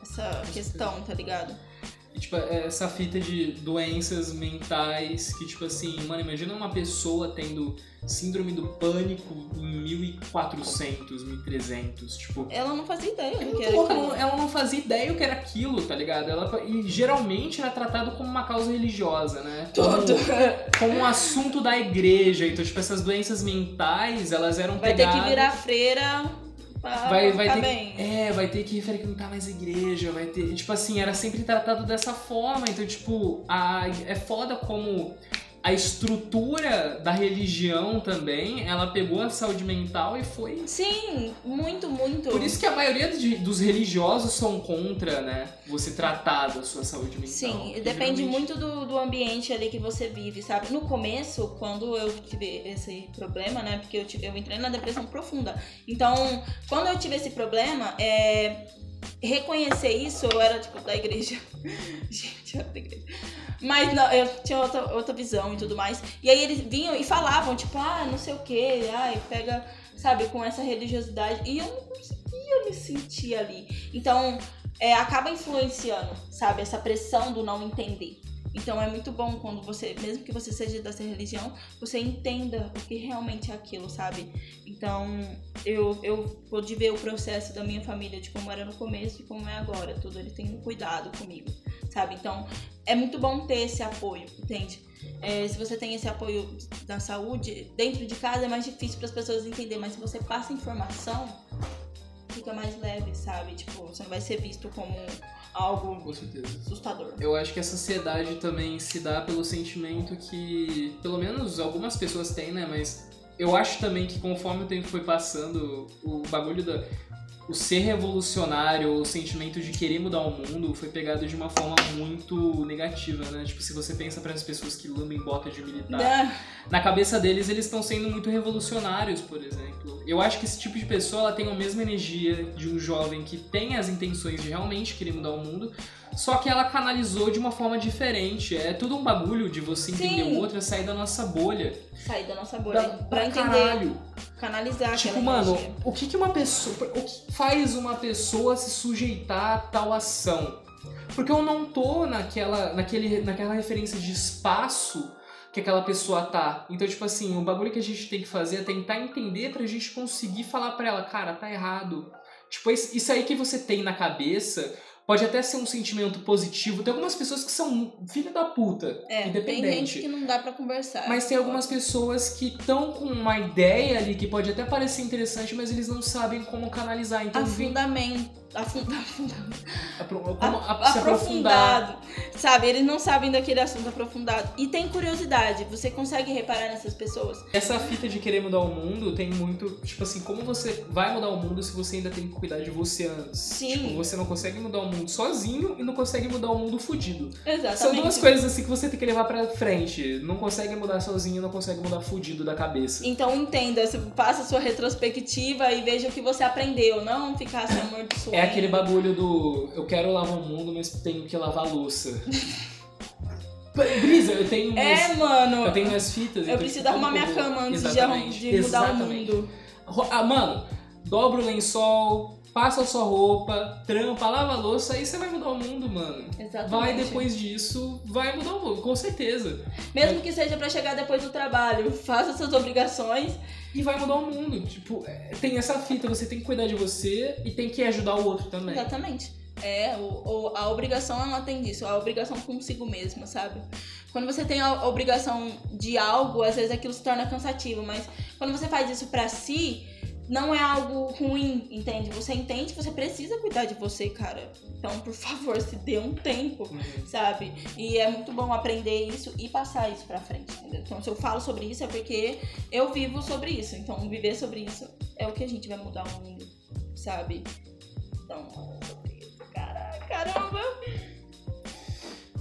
essa questão, tá ligado? E, tipo, essa fita de doenças mentais que, tipo assim, mano, imagina uma pessoa tendo síndrome do pânico em 1400, 1300, tipo... Ela não fazia ideia do que Muito era aquilo. ela, não fazia ideia o que era aquilo, tá ligado? Ela, e geralmente era tratado como uma causa religiosa, né? Como, Tudo. como um assunto da igreja. Então, tipo, essas doenças mentais, elas eram Vai ter pegadas... que virar freira vai, vai ficar ter bem. que, é, vai ter que frequentar mais igreja, vai ter, tipo assim, era sempre tratado dessa forma, então tipo, a, é foda como a estrutura da religião também, ela pegou a saúde mental e foi. Sim, muito, muito. Por isso que a maioria de- dos religiosos são contra, né? Você tratar da sua saúde mental. Sim, depende geralmente- muito do, do ambiente ali que você vive, sabe? No começo, quando eu tive esse problema, né? Porque eu, tive- eu entrei na depressão profunda. Então, quando eu tive esse problema, é, reconhecer isso, eu era tipo da igreja. Gente, era da igreja. Mas não, eu tinha outra, outra visão e tudo mais. E aí eles vinham e falavam, tipo, ah, não sei o que, ai, pega, sabe, com essa religiosidade. E eu não conseguia me sentir ali. Então, é, acaba influenciando, sabe? Essa pressão do não entender. Então é muito bom quando você, mesmo que você seja dessa religião, você entenda o que realmente é aquilo, sabe? Então eu, eu pude ver o processo da minha família, de como era no começo e como é agora. Tudo eles têm cuidado comigo, sabe? Então é muito bom ter esse apoio, entende? É, se você tem esse apoio da saúde, dentro de casa é mais difícil para as pessoas entenderem, mas se você passa informação, fica mais leve, sabe? Tipo, você não vai ser visto como algo Com certeza. assustador. Eu acho que a sociedade também se dá pelo sentimento que, pelo menos algumas pessoas têm, né? Mas eu acho também que conforme o tempo foi passando, o bagulho da. O ser revolucionário, o sentimento de querer mudar o mundo foi pegado de uma forma muito negativa, né? Tipo, se você pensa para as pessoas que lambem bota de militar, Né? na cabeça deles eles estão sendo muito revolucionários, por exemplo. Eu acho que esse tipo de pessoa ela tem a mesma energia de um jovem que tem as intenções de realmente querer mudar o mundo, só que ela canalizou de uma forma diferente. É tudo um bagulho de você entender Sim. o outro, é sair da nossa bolha. Sair da nossa bolha. Da, pra entender, caralho. canalizar Tipo, mano, energia. o que que uma pessoa. O que faz uma pessoa se sujeitar a tal ação? Porque eu não tô naquela, naquele, naquela referência de espaço que aquela pessoa tá. Então, tipo assim, o bagulho que a gente tem que fazer é tentar entender pra gente conseguir falar pra ela, cara, tá errado. Tipo, isso aí que você tem na cabeça pode até ser um sentimento positivo. Tem algumas pessoas que são filha da puta, É, tem independente. gente que não dá pra conversar. Mas tem algumas pessoas que estão com uma ideia ali que pode até parecer interessante, mas eles não sabem como canalizar. Então, vem Afundamento. Afunda, afundamento. apro- como a- se aprofundar. aprofundado. Sabe, eles não sabem daquele assunto aprofundado. E tem curiosidade. Você consegue reparar nessas pessoas? Essa fita de querer mudar o mundo tem muito. Tipo assim, como você vai mudar o mundo se você ainda tem que cuidar de você antes? Sim. Tipo, você não consegue mudar o mundo sozinho e não consegue mudar o mundo fudido. Exatamente. São duas coisas assim que você tem que levar pra frente. Não consegue mudar sozinho, não consegue mudar fudido da cabeça. Então entenda, faça a sua retrospectiva e veja o que você aprendeu. Não ficar se amaldiçoando. É aquele bagulho do eu quero lavar o mundo, mas tenho que lavar a louça. Brisa, eu tenho minhas, É, mano. eu tenho minhas fitas. Eu então, preciso arrumar minha vou- cama antes de, Exatamente, de mudar o exatamente. mundo. Ro- Ah, mano, dobra o lençol, passa a sua roupa, trampa, lava a louça, aí você vai mudar o mundo, mano. Exatamente. Vai depois disso, vai mudar o mundo, com certeza. Mesmo que seja pra chegar depois do trabalho, faça suas obrigações. E vai mudar o mundo. Tipo, é, tem essa fita, você tem que cuidar de você e tem que ajudar o outro também. Exatamente. É, o, o- a obrigação ela tem disso, a obrigação consigo mesma, sabe? Quando você tem a obrigação de algo, às vezes aquilo se torna cansativo, mas quando você faz isso pra si, não é algo ruim, entende? Você entende que você precisa cuidar de você, cara. Então, por favor, se dê um tempo, Uhum. sabe? E é muito bom aprender isso e passar isso pra frente, entendeu? Então, se eu falo sobre isso é porque eu vivo sobre isso. Então, viver sobre isso é o que a gente vai mudar o mundo, sabe? Então, sobre isso, cara, caramba!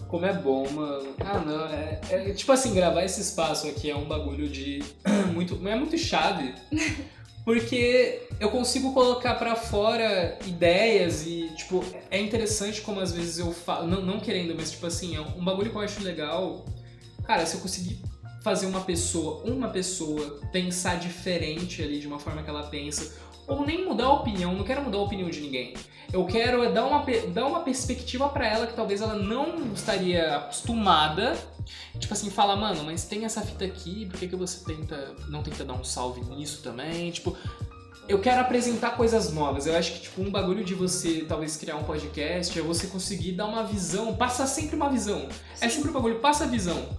Como é bom, mano. Ah, não, é, é- Tipo assim, gravar esse espaço aqui é um bagulho de. muito. É muito chave. Porque eu consigo colocar pra fora ideias e, tipo, é interessante como às vezes eu falo. Não, não querendo, mas, tipo assim, é um bagulho que eu acho legal. Cara, se eu conseguir fazer uma pessoa, uma pessoa, pensar diferente ali de uma forma que ela pensa, ou nem mudar a opinião, não quero mudar a opinião de ninguém. Eu quero é dar uma, dar uma perspectiva pra ela que talvez ela não estaria acostumada. Tipo assim, fala, mano, mas tem essa fita aqui, por que, que você tenta não tenta dar um salve nisso também? Tipo, eu quero apresentar coisas novas. Eu acho que, tipo, um bagulho de você talvez criar um podcast é você conseguir dar uma visão, passar sempre uma visão. É Sim. sempre um bagulho, passa a visão.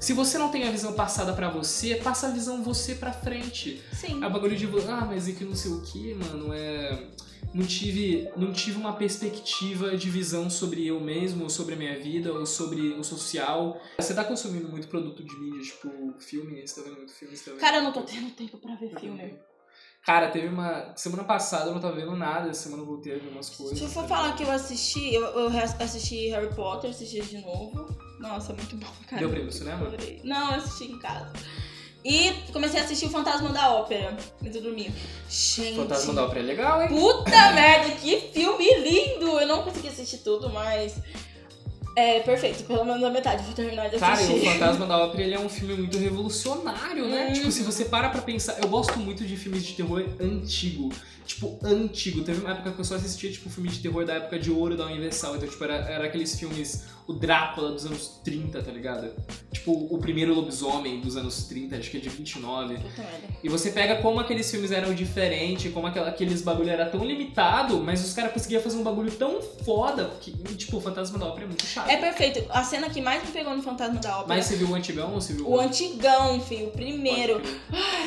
Se você não tem a visão passada pra você, passa a visão você pra frente. Sim. É o bagulho de, ah, mas é que não sei o que, mano, é... Não tive, não tive uma perspectiva de visão sobre eu mesmo, ou sobre a minha vida, ou sobre o social. Você tá consumindo muito produto de mídia, tipo filme, você tá vendo muito filme, tá vendo... Cara, eu não tô tendo tempo pra ver filme. Cara, teve uma... Semana passada eu não tava vendo nada, semana eu voltei a ver umas coisas. Se eu for tá falar que eu assisti, eu, eu assisti Harry Potter, assisti de novo. Nossa, muito bom, cara. Deu pra ir no cinema? Não, eu assisti em casa. E comecei a assistir o Fantasma da Ópera, antes de dormir. Gente. Fantasma da Ópera é legal, hein? Puta merda, que filme lindo! Eu não consegui assistir tudo, mas. É perfeito, pelo menos a metade, vou terminar de Cara, e o assistir. Fantasma da Ópera ele é um filme muito revolucionário, né? Uhum. Tipo, se você para pra pensar. Eu gosto muito de filmes de terror antigo. Tipo, antigo. Teve uma época que eu só assistia, tipo, filme de terror da época de ouro da Universal. Então, tipo, era, era aqueles filmes. O Drácula dos anos 30, tá ligado? Tipo, o primeiro lobisomem dos anos 30, acho que é de 29. Puta merda. E você pega como aqueles filmes eram diferentes, como aqueles bagulho era tão limitado, mas os caras conseguiam fazer um bagulho tão foda que, tipo, o Fantasma da Ópera é muito chato. É perfeito. A cena que mais me pegou no Fantasma da Ópera Mas você viu o antigão ou você viu o antigão, filho, o primeiro.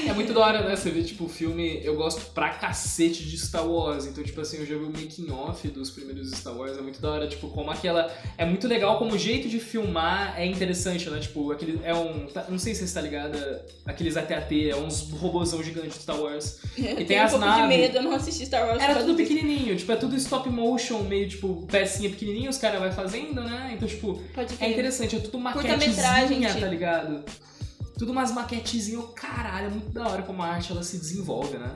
É muito da hora, né? Você vê, tipo, o filme. Eu gosto pra cacete de Star Wars. Então, tipo assim, eu já vi o making off dos primeiros Star Wars. É muito da hora, tipo, como aquela. É muito legal como o jeito de filmar é interessante, né? Tipo, aquele. É um. tá- Não sei se você tá ligada. Aqueles AT-AT, é uns robôzão gigantes de Star Wars. Eu tem um as pouco de naves. medo, eu não assisti Star Wars. Era tudo pequenininho, tipo, é tudo stop motion, meio tipo, pecinha pequenininha, os caras vai fazendo, né? Então, tipo, é interessante, é tudo maquetezinha, tipo. tá ligado? Tudo umas maquetezinhas, caralho, é muito da hora como a arte ela se desenvolve, né?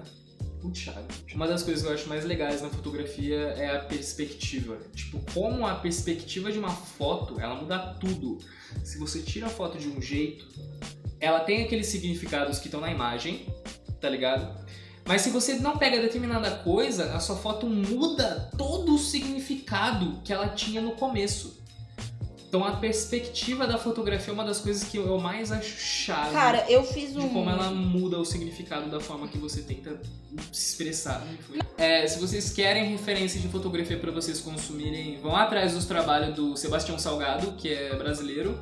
Uma das coisas que eu acho mais legais na fotografia é a perspectiva. Tipo, como a perspectiva de uma foto, ela muda tudo. Se você tira a foto de um jeito, ela tem aqueles significados que estão na imagem, tá ligado? Mas se você não pega determinada coisa, a sua foto muda todo o significado que ela tinha no começo. Então a perspectiva da fotografia é uma das coisas que eu mais acho chave. Cara, eu fiz de um. como ela muda o significado da forma que você tenta se expressar. É, se vocês querem referências de fotografia para vocês consumirem, vão atrás dos trabalhos do Sebastião Salgado, que é brasileiro.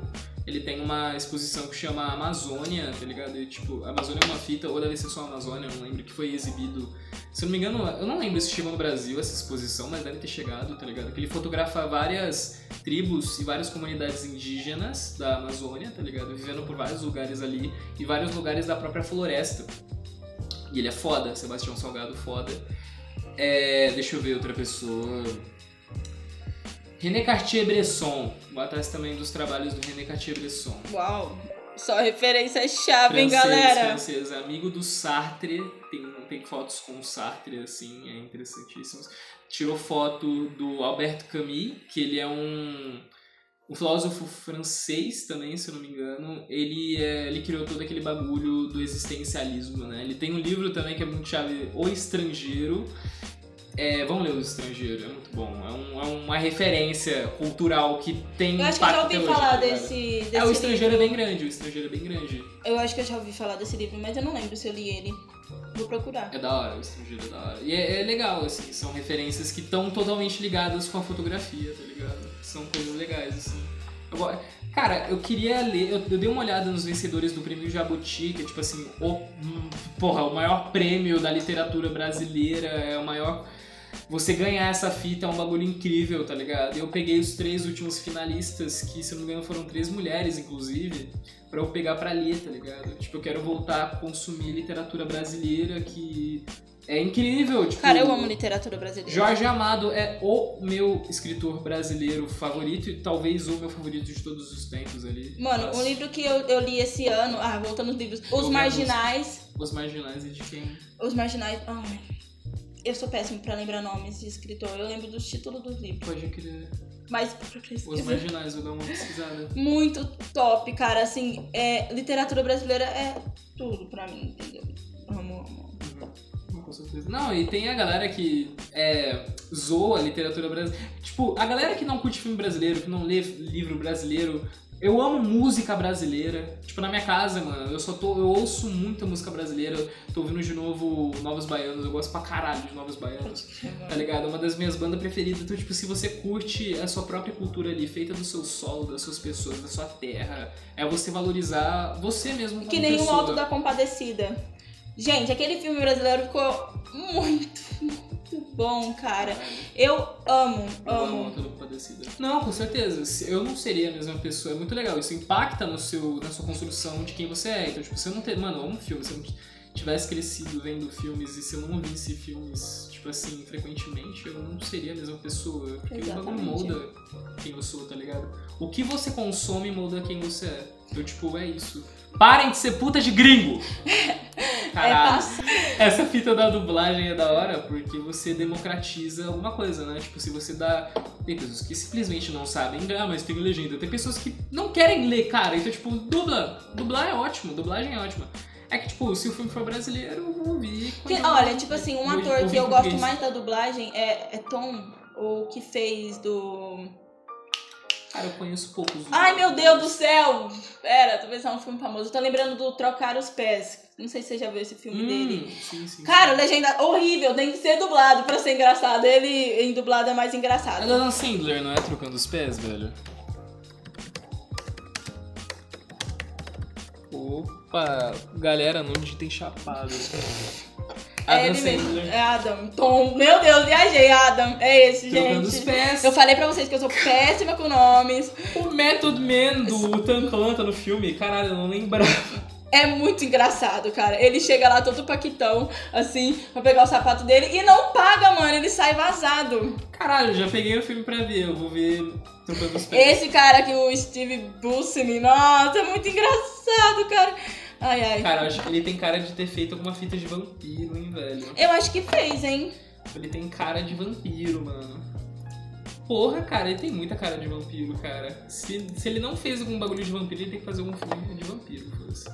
Ele tem uma exposição que chama Amazônia, tá ligado? E, tipo, Amazônia é uma fita, ou deve ser só Amazônia, eu não lembro, que foi exibido. Se eu não me engano, eu não lembro se chegou no Brasil essa exposição, mas deve ter chegado, tá ligado? Que ele fotografa várias tribos e várias comunidades indígenas da Amazônia, tá ligado? Vivendo por vários lugares ali e vários lugares da própria floresta. E ele é foda, Sebastião Salgado foda. É, deixa eu ver outra pessoa. René Cartier-Bresson. Vou atrás também dos trabalhos do René Cartier-Bresson. Uau. Só referência chave, hein, Francês, galera? francês, amigo do Sartre, tem, tem fotos com o Sartre, assim, é interessantíssimos. Tirou foto do Albert Camus, que ele é um, um filósofo francês também, se eu não me engano. Ele, é, ele criou todo aquele bagulho do existencialismo, né? Ele tem um livro também que é muito chave, O Estrangeiro. É, vamos ler O Estrangeiro, é muito bom. É, um- é uma referência cultural que tem Eu acho que eu já ouvi falar ligado? desse, desse É, o estrangeiro livro. é bem grande, o estrangeiro é bem grande. Eu acho que eu já ouvi falar desse livro, mas eu não lembro se eu li ele. Vou procurar. É da hora, o estrangeiro é da hora. E é, é legal, assim, são referências que estão totalmente ligadas com a fotografia, tá ligado? São coisas legais, assim. Go- Cara, eu queria ler, eu, eu dei uma olhada nos vencedores do prêmio Jabuti, que é tipo assim, o, porra, o maior prêmio da literatura brasileira, é o maior. Você ganhar essa fita é um bagulho incrível, tá ligado? Eu peguei os três últimos finalistas, que se eu não me engano foram três mulheres, inclusive, pra eu pegar pra ler, tá ligado? Tipo, eu quero voltar a consumir literatura brasileira, que é incrível. Tipo, Cara, eu amo literatura brasileira. Jorge Amado é o meu escritor brasileiro favorito e talvez o meu favorito de todos os tempos ali. Mano, Mas um livro que eu, eu li esse ano. Ah, voltando aos livros. Os Marginais. Os Marginais e de quem? Os Marginais. Ai. Eu sou péssimo pra lembrar nomes de escritor. Eu lembro dos títulos dos livros. Pode crer. Mas Os. Marginais, vou dar uma pesquisada. Muito top, cara. Assim, é, literatura brasileira é tudo pra mim, entendeu? Amo, amo. Uhum. Com certeza. Não, e tem a galera que é, zoa a literatura brasileira. Tipo, a galera que não curte filme brasileiro, que não lê livro brasileiro, Eu amo música brasileira. Tipo, na minha casa, mano, eu só tô. Eu ouço muita música brasileira. Tô ouvindo de novo Novos Baianos. Eu gosto pra caralho de Novos Baianos. Tá ligado? É uma das minhas bandas preferidas. Então, tipo, se você curte a sua própria cultura ali, feita do seu solo, das suas pessoas, da sua terra, é você valorizar você mesmo como Que nem o pessoa. Alto da Compadecida. Gente, aquele filme brasileiro ficou muito, muito bom, cara. Eu amo, Eu amo amo. Da Compadecida. Não, com certeza. Se- Eu não seria a mesma pessoa. É muito legal. Isso impacta no seu, na sua construção de quem você é. Então, tipo, se eu não ter. Mano, eu amo filme. Se eu não tivesse crescido vendo filmes e se eu não visse filmes, tipo assim, frequentemente, eu não seria a mesma pessoa. Porque o bagulho molda quem eu sou, tá ligado? O que você consome molda quem você é. Então, tipo, é isso. Parem de ser puta de gringo! É Caralho. Essa fita da dublagem é da hora porque você democratiza alguma coisa, né? Tipo, se você dá. Tem pessoas que simplesmente não sabem, ah, mas tem legenda. Tem pessoas que não querem ler, cara. Então, tipo, dubla. Dublar é ótimo, dublagem é ótima. É que, tipo, se o filme for brasileiro, eu vou ouvir. Eu- olha, tipo assim, um ator que eu gosto mais da dublagem é, é Tom, o que fez do. Cara, eu conheço poucos. Ai meu Deus do céu! Pera, tô pensando um filme famoso. Eu tô lembrando do Trocar os Pés. Não sei se você já viu esse filme Hum, dele. Sim, sim. Cara, legenda horrível, tem que ser dublado pra ser engraçado. Ele em dublado é mais É engraçado. da Dan Sandler, não é? Trocando os pés, velho. Opa, galera, não digitem chapado. É Adam ele mesmo. Sandler. É Adam. Tom. Meu Deus, viajei, Adam. É esse, Trocando os gente. pés. Eu falei pra vocês que eu sou péssima com nomes. O Method Man do Tan Clan tá no filme. Caralho, eu não lembrava. É muito engraçado, cara. Ele chega lá todo paquitão, assim, pra pegar o sapato dele e não paga, mano. Ele sai vazado. Caralho, já peguei o filme pra ver. Eu vou ver Trocando os pés. Esse cara aqui, o Steve Buscemi, nossa, é muito engraçado, cara. Ai, ai. Cara, eu acho que ele tem cara de ter feito alguma fita de vampiro, hein, velho. Eu acho que fez, hein? Ele tem cara de vampiro, mano. Porra, cara, ele tem muita cara de vampiro, cara. Se, se ele não fez algum bagulho de vampiro, ele tem que fazer algum filme de vampiro, foda-se.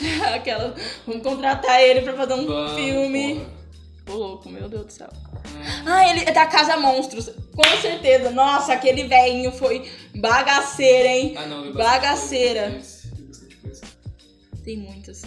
Aquela. Vamos contratar ele pra fazer um Vamos, filme. porra. Ô, louco, meu Deus do céu. Ah, ele é da Casa Monstros. Com certeza. Nossa, aquele velhinho foi bagaceira, hein? Ah, não, Bagaceira. Tem muitos.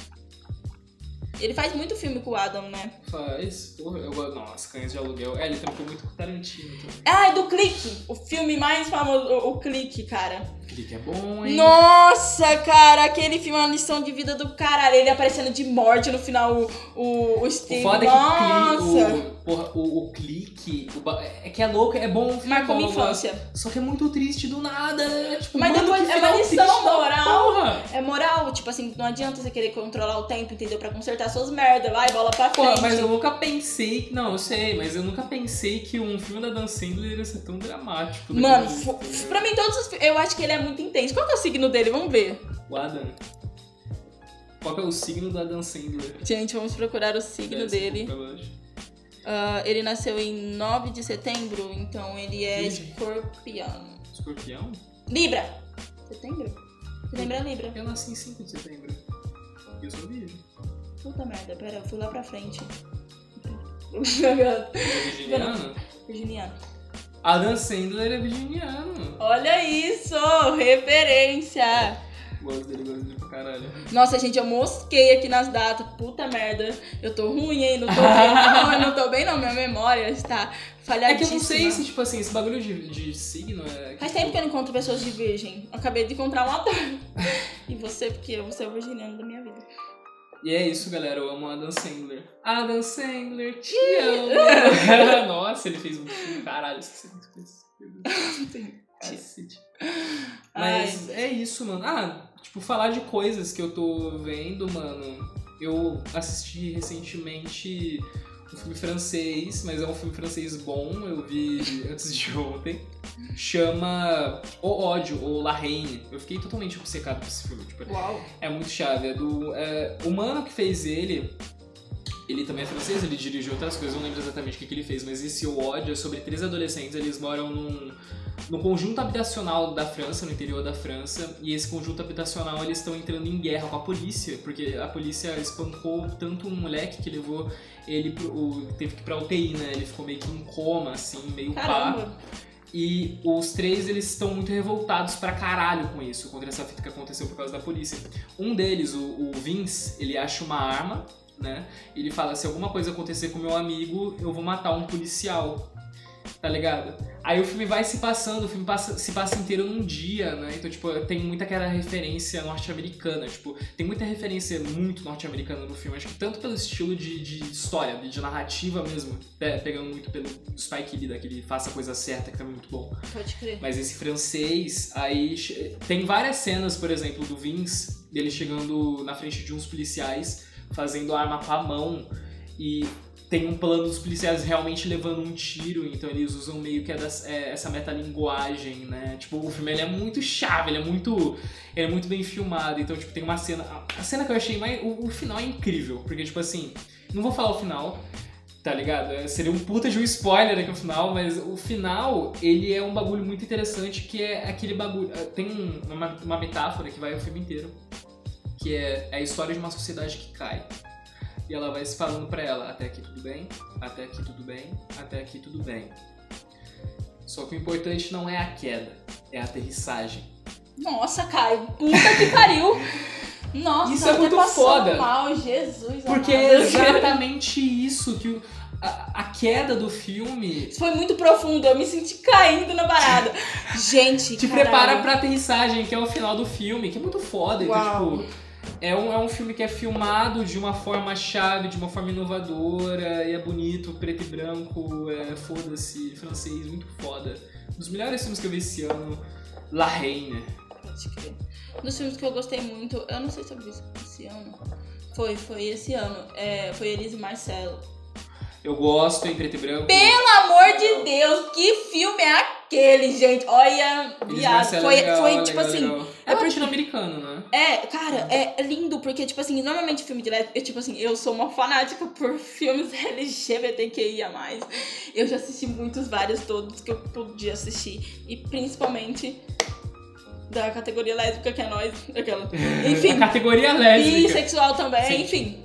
Ele faz muito filme com o Adam, né? Faz, porra, eu gosto. Nossa, Cães de Aluguel. É, ele trampou muito com o Tarantino também. Ah, é do Clique. O filme mais famoso, o, o Clique, cara. Clique é bom, hein? Nossa, cara, aquele filme é uma lição de vida do caralho. Ele aparecendo de morte no final, o, o, o O Steve. foda é que Nossa! o clique, o, porra, o, o clique, o é que é louco, é bom. o filme Marcou é minha gosto. infância. Só que é muito triste do nada, né? Tipo, Mas mano, depois é uma lição moral. Porra! É moral, tipo assim, não adianta você querer controlar o tempo, entendeu? Pra consertar suas merdas. Vai, bola pra frente. Porra, mas eu nunca pensei. Não, eu sei, mas eu nunca pensei que um filme da Dan Sandler ia ser tão dramático. Mano, né? pra mim todos os Eu acho que ele é muito intenso. Qual que é o signo dele? Vamos ver. O Adam. Qual que é o signo da Dan Sandler? Gente, vamos procurar o signo um dele. Ah, ele nasceu em 9 de setembro, então ele é Virgem. escorpião. Escorpião? Libra! Setembro? Setembro é Libra. Eu nasci em 5 de setembro. E eu sou virgem. Puta merda, pera, eu fui lá pra frente. É virginiano? Virginiano. Adam Sandler é virginiano. Olha isso! Referência! Gosto dele, gosto dele pra caralho. Nossa, gente, eu mosquei aqui nas datas. Puta merda. Eu tô ruim, hein? Não tô bem, não. Eu não tô bem, não. Minha memória está É que eu falhadíssima. não sei se, tipo assim, esse bagulho de, de signo é. Faz tempo que eu não encontro pessoas de virgem. Eu acabei de encontrar um ator. e você, porque você é o virginiano da minha vida. E é isso, galera. Eu amo Adam Sandler. Adam Sandler, te amo. Nossa, ele fez um filme. Caralho, esqueci muito coisa. Cacete. Mas é isso, mano. Ah, tipo, falar de coisas que eu tô vendo, mano. Eu assisti recentemente um filme francês, mas é um filme francês bom. Eu vi antes de ontem. Chama O Ódio, ou La Reine. Eu fiquei totalmente obcecado com esse filme. Tipo, Uau. é muito chave. É do. É, o mano que fez ele. Ele também é francês, ele dirigiu outras coisas, eu não lembro exatamente o que, que ele fez, mas esse O Ódio é sobre três adolescentes, eles moram num, num conjunto habitacional da França, no interior da França, e esse conjunto habitacional eles estão entrando em guerra com a polícia, porque a polícia espancou tanto um moleque que levou ele pro. o- teve que ir pra UTI, né? Ele ficou meio que em coma, assim, meio pá. E os três, eles estão muito revoltados pra caralho com isso, contra essa fita que aconteceu por causa da polícia. Um deles, o, o Vince, ele acha uma arma, né? Ele fala, se alguma coisa acontecer com meu amigo, eu vou matar um policial. Tá ligado? Aí o filme vai se passando, o filme passa, se passa inteiro num dia, né? Então, tipo, tem muita aquela referência norte-americana. Tipo, tem muita referência muito norte-americana no filme. Acho que tanto pelo estilo de, de história, de, de narrativa mesmo, pe- pegando muito pelo Spike Lee, daquele Faça a Coisa Certa, que também é muito bom. Pode crer. Mas esse francês, aí tem várias cenas, por exemplo, do Vince, dele chegando na frente de uns policiais, fazendo arma com a mão, e tem um plano dos policiais realmente levando um tiro, então eles usam meio que das- é, essa metalinguagem, né? Tipo, o filme é muito chave, ele é muito, ele é muito bem filmado, então, tipo, tem uma cena... A cena que eu achei mais... O, o final é incrível, porque, tipo assim, não vou falar o final, tá ligado? É, Seria um puta de um spoiler aqui no final, mas o final, ele é um bagulho muito interessante, que é aquele bagulho... é, Tem um- uma, uma metáfora que vai o filme inteiro, que é a história de uma sociedade que cai. E ela vai se falando pra ela, até aqui tudo bem, até aqui tudo bem, até aqui tudo bem. Só que o importante não é a queda, é a aterrissagem. Nossa, Caio, puta que pariu. Nossa, Isso é muito foda. mal, Jesus. Porque amado. é exatamente isso que o- a, a queda do filme Isso foi muito profundo, eu me senti caindo na parada. Gente, te caralho. prepara pra aterrissagem, que é o final do filme, que é muito foda. Então, Uau. tipo, é um, é um filme que é filmado de uma forma chave, de uma forma inovadora, e é bonito, preto e branco, é foda-se, francês, muito foda. Um dos melhores filmes que eu vi esse ano, La Reine. Pode crer. Um dos filmes que eu gostei muito, eu não sei se eu vi esse ano. Foi, foi esse ano. É, foi Elise Marcelo. Eu gosto em preto e branco. Pelo amor de Deus, que filme é aquele, gente? Olha, viado. Foi, é legal, foi legal, tipo assim. legal. É latino-americano, né? É, cara, é lindo, porque, tipo assim, normalmente filme de lésbica, eu, tipo assim, eu sou uma fanática por filmes LGBTQIA+. Eu já assisti muitos, vários, todos que eu podia assistir. E principalmente da categoria lésbica, que é nós, aquela. Enfim, A categoria lésbica. bissexual também, Sim. enfim.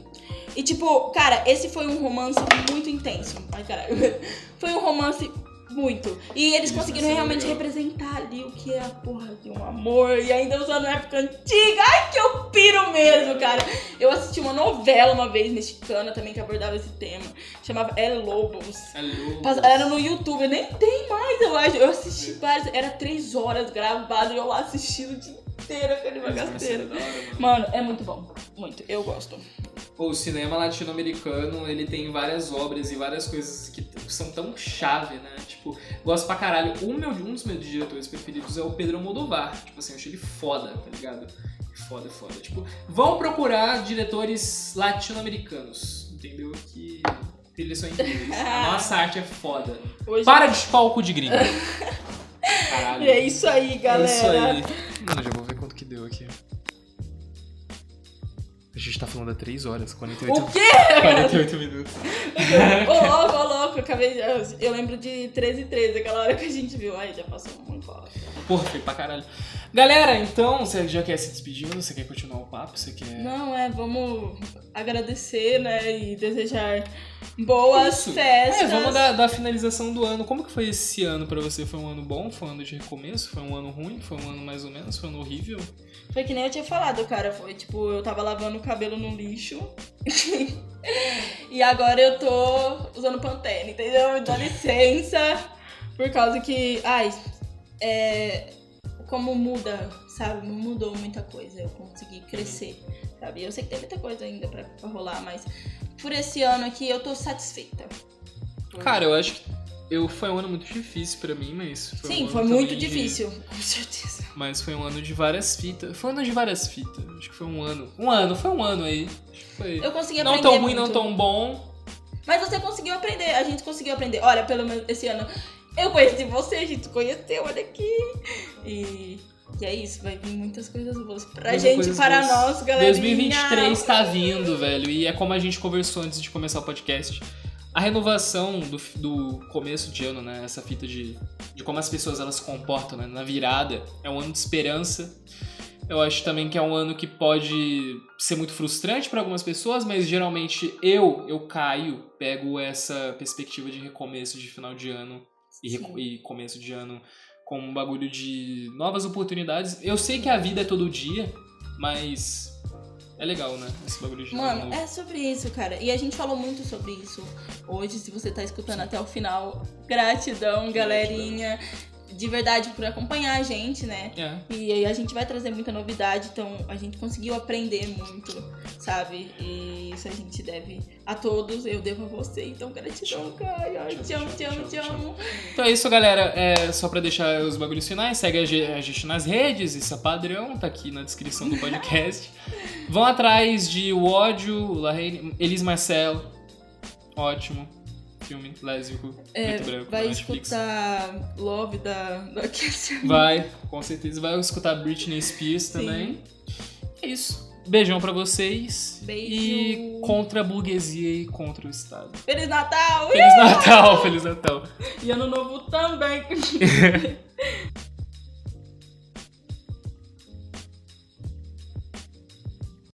E tipo, cara, esse foi um romance muito intenso. Ai, caralho. Foi um romance muito. E eles Isso conseguiram vai ser realmente legal. representar ali o que é a porra de um amor. E ainda usando época antiga. Ai, que eu piro mesmo, cara. Eu assisti uma novela uma vez mexicana também que abordava esse tema. Chamava El Lobos. É louco. Pas- Era no YouTube, nem tem mais, eu acho. Eu assisti várias. Era três horas gravado e eu lá assistindo o dia inteiro aquele bagaceiro. É. Mano, é muito bom. Muito. Eu gosto. O cinema latino-americano, ele tem várias obras e várias coisas que são tão chave, né? Tipo, gosto pra caralho. O meu, um dos meus diretores preferidos é o Pedro Almodóvar. Tipo assim, eu achei ele foda, tá ligado? Foda, foda. Tipo, vão procurar diretores latino-americanos, entendeu? Que eles são incríveis. A nossa arte é foda. Hoje Para de chupar o cu de gringo. Caralho. É isso aí, galera. É isso aí. Mano, já vou ver quanto que deu aqui. A gente tá falando há 3 horas, 48, O quê? 48 minutos. Ô, louco, ô, louco. Acabei de... eu- Eu lembro de 13 e 13, aquela hora que a gente viu. Ai, já passou muito hora. Porra, foi pra caralho. Galera, então, você já quer se despedindo? Você quer continuar o papo? Você quer. Não, é, vamos agradecer, né? E desejar boas Isso. festas. É, vamos dar, dar a finalização do ano. Como que foi esse ano pra você? Foi um ano bom? Foi um ano de recomeço? Foi um ano ruim? Foi um ano mais ou menos? Foi um ano horrível? Foi que nem eu tinha falado, cara. Foi tipo, eu tava lavando o cabelo no lixo. e agora eu tô usando Pantene, entendeu? Dá licença. Por causa que. Ai, é. Como muda, sabe? Não mudou muita coisa. Eu consegui crescer, sabe? Eu sei que tem muita coisa ainda pra, pra rolar, mas por esse ano aqui eu tô satisfeita. Cara, eu acho que eu, foi um ano muito difícil pra mim, mas. Foi um Sim, ano foi muito também de- difícil, com certeza. Mas foi um ano de várias fitas. Foi um ano de várias fitas. Acho que foi um ano. Um ano, foi um ano aí. Acho que foi. Eu consegui Não aprender tão ruim, muito. não tão bom. Mas você conseguiu aprender, a gente conseguiu aprender. Olha, pelo menos esse ano eu conheci você, a gente conheceu, olha aqui. E, e é isso, vai vir muitas coisas boas pra Muitas gente, para boas. nós, galera. 2023 tá vindo, velho. E é como a gente conversou antes de começar o podcast. A renovação do, do começo de ano, né? Essa fita de, de como as pessoas elas se comportam né? na virada. É um ano de esperança. Eu acho também que é um ano que pode ser muito frustrante para algumas pessoas, mas geralmente eu, eu caio, pego essa perspectiva de recomeço de final de ano e, e começo de ano com um bagulho de novas oportunidades. Eu sei que a vida é todo dia, mas é legal, né? Esse bagulho de ano Mano, é sobre isso, cara. E a gente falou muito sobre isso hoje. Se você tá escutando até o final, gratidão, galerinha. De verdade por acompanhar a gente, né? É. E aí a gente vai trazer muita novidade, então a gente conseguiu aprender muito, sabe? E isso a gente deve a todos, eu devo a você, então gratidão, cara. Te amo, te amo, te amo. Então é isso, galera. É só pra deixar os bagulhos finais, segue a ge- a gente nas redes, isso é padrão, tá aqui na descrição do podcast. Vão atrás de O Ódio, Elis Marcel, ótimo. Filme lésbico, É, branco, vai escutar Love da, da. Vai, com certeza. Vai escutar Britney Spears também. É isso. Beijão pra vocês. Beijo. E contra a burguesia e contra o Estado. Feliz Natal! Feliz Natal, Feliz Natal. E ano novo também.